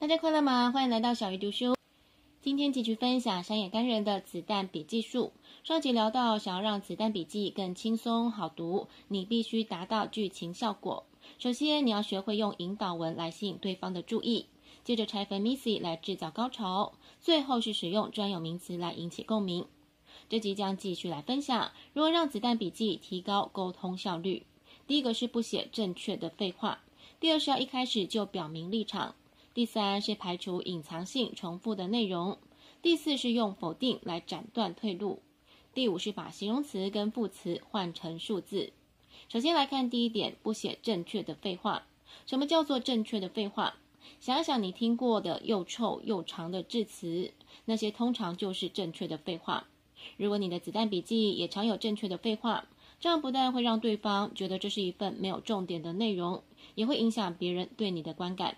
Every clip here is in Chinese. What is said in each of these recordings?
大家快乐吗？欢迎来到小鱼读书。今天继续分享山野干人的子弹笔记术。上集聊到，想要让子弹笔记更轻松好读，你必须达到剧情效果。首先，你要学会用引导文来吸引对方的注意，接着拆分 Missy 来制造高潮，最后是使用专有名词来引起共鸣。这集将继续来分享如何让子弹笔记提高沟通效率。第一个是不写正确的废话，第二是要一开始就表明立场。第三是排除隐藏性重复的内容，第四是用否定来斩断退路，第五是把形容词跟副词换成数字。首先来看第一点，不写正确的废话。什么叫做正确的废话？想想你听过的又臭又长的致词，那些通常就是正确的废话。如果你的子弹笔记也常有正确的废话，这样不但会让对方觉得这是一份没有重点的内容，也会影响别人对你的观感。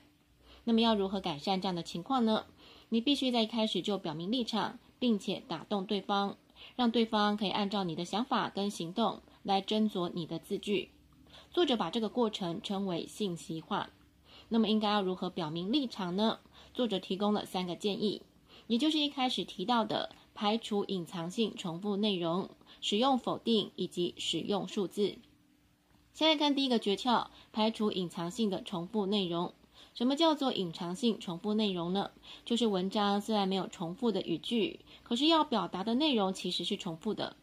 那么要如何改善这样的情况呢？你必须在一开始就表明立场，并且打动对方，让对方可以按照你的想法跟行动来斟酌你的字句。作者把这个过程称为信息化。那么应该要如何表明立场呢？作者提供了三个建议，也就是一开始提到的排除隐藏性重复内容、使用否定以及使用数字。先来看第一个诀窍：排除隐藏性的重复内容。什么叫做隐藏性重复内容呢？就是文章虽然没有重复的语句，可是要表达的内容其实是重复的。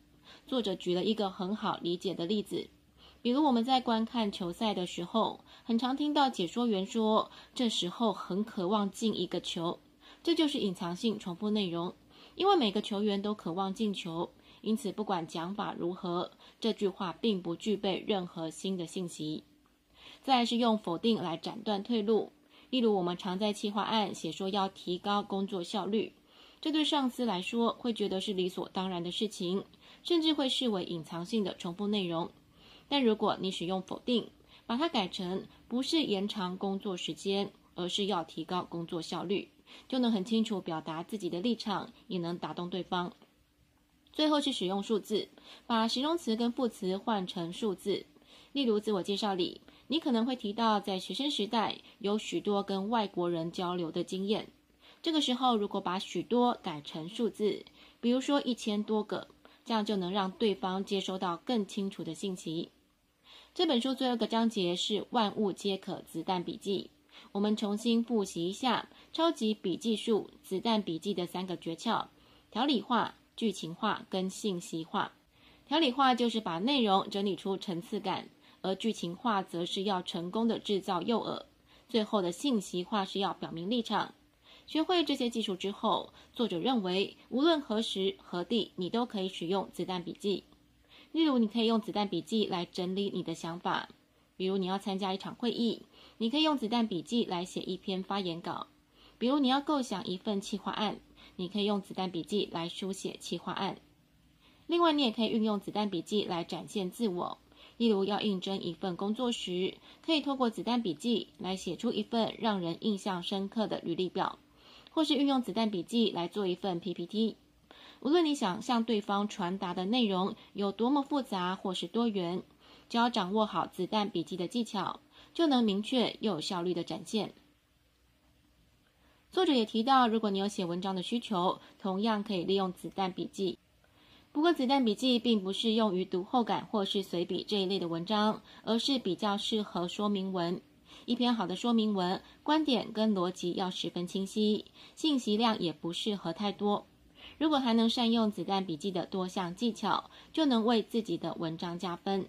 作者举了一个很好理解的例子，比如我们在观看球赛的时候，很常听到解说员说：“这时候很渴望进一个球。”这就是隐藏性重复内容，因为每个球员都渴望进球，因此不管讲法如何，这句话并不具备任何新的信息。再是用否定来斩断退路。例如，我们常在企划案写说要提高工作效率，这对上司来说会觉得是理所当然的事情，甚至会视为隐藏性的重复内容。但如果你使用否定，把它改成不是延长工作时间，而是要提高工作效率，就能很清楚表达自己的立场，也能打动对方。最后是使用数字，把形容词跟副词换成数字。例如，自我介绍里。你可能会提到，在学生时代有许多跟外国人交流的经验。这个时候，如果把许多改成数字，比如说一千多个，这样就能让对方接收到更清楚的信息。这本书最后一个章节是“万物皆可子弹笔记”。我们重新复习一下超级笔记术子弹笔记的三个诀窍：条理化、剧情化跟信息化。条理化就是把内容整理出层次感。而剧情化则是要成功的制造诱饵，最后的信息化是要表明立场。学会这些技术之后，作者认为无论何时何地，你都可以使用子弹笔记。例如，你可以用子弹笔记来整理你的想法，比如你要参加一场会议，你可以用子弹笔记来写一篇发言稿；比如你要构想一份企划案，你可以用子弹笔记来书写企划案。另外，你也可以运用子弹笔记来展现自我。例如，要应征一份工作时，可以透过子弹笔记来写出一份让人印象深刻的履历表，或是运用子弹笔记来做一份 PPT。无论你想向对方传达的内容有多么复杂或是多元，只要掌握好子弹笔记的技巧，就能明确又有效率的展现。作者也提到，如果你有写文章的需求，同样可以利用子弹笔记。不过，子弹笔记并不适用于读后感或是随笔这一类的文章，而是比较适合说明文。一篇好的说明文，观点跟逻辑要十分清晰，信息量也不适合太多。如果还能善用子弹笔记的多项技巧，就能为自己的文章加分。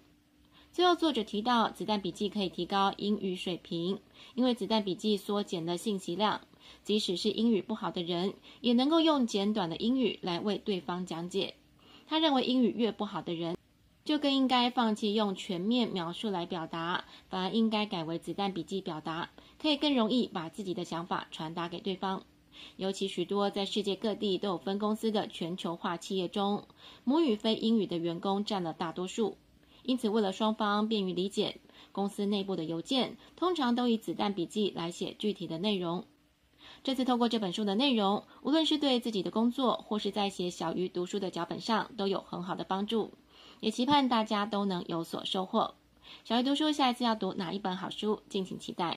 最后，作者提到，子弹笔记可以提高英语水平，因为子弹笔记缩减了信息量，即使是英语不好的人，也能够用简短的英语来为对方讲解。他认为英语越不好的人，就更应该放弃用全面描述来表达，反而应该改为子弹笔记表达，可以更容易把自己的想法传达给对方。尤其许多在世界各地都有分公司的全球化企业中，母语非英语的员工占了大多数，因此为了双方便于理解，公司内部的邮件通常都以子弹笔记来写具体的内容。这次透过这本书的内容，无论是对自己的工作，或是在写小鱼读书的脚本上，都有很好的帮助。也期盼大家都能有所收获。小鱼读书下一次要读哪一本好书，敬请期待。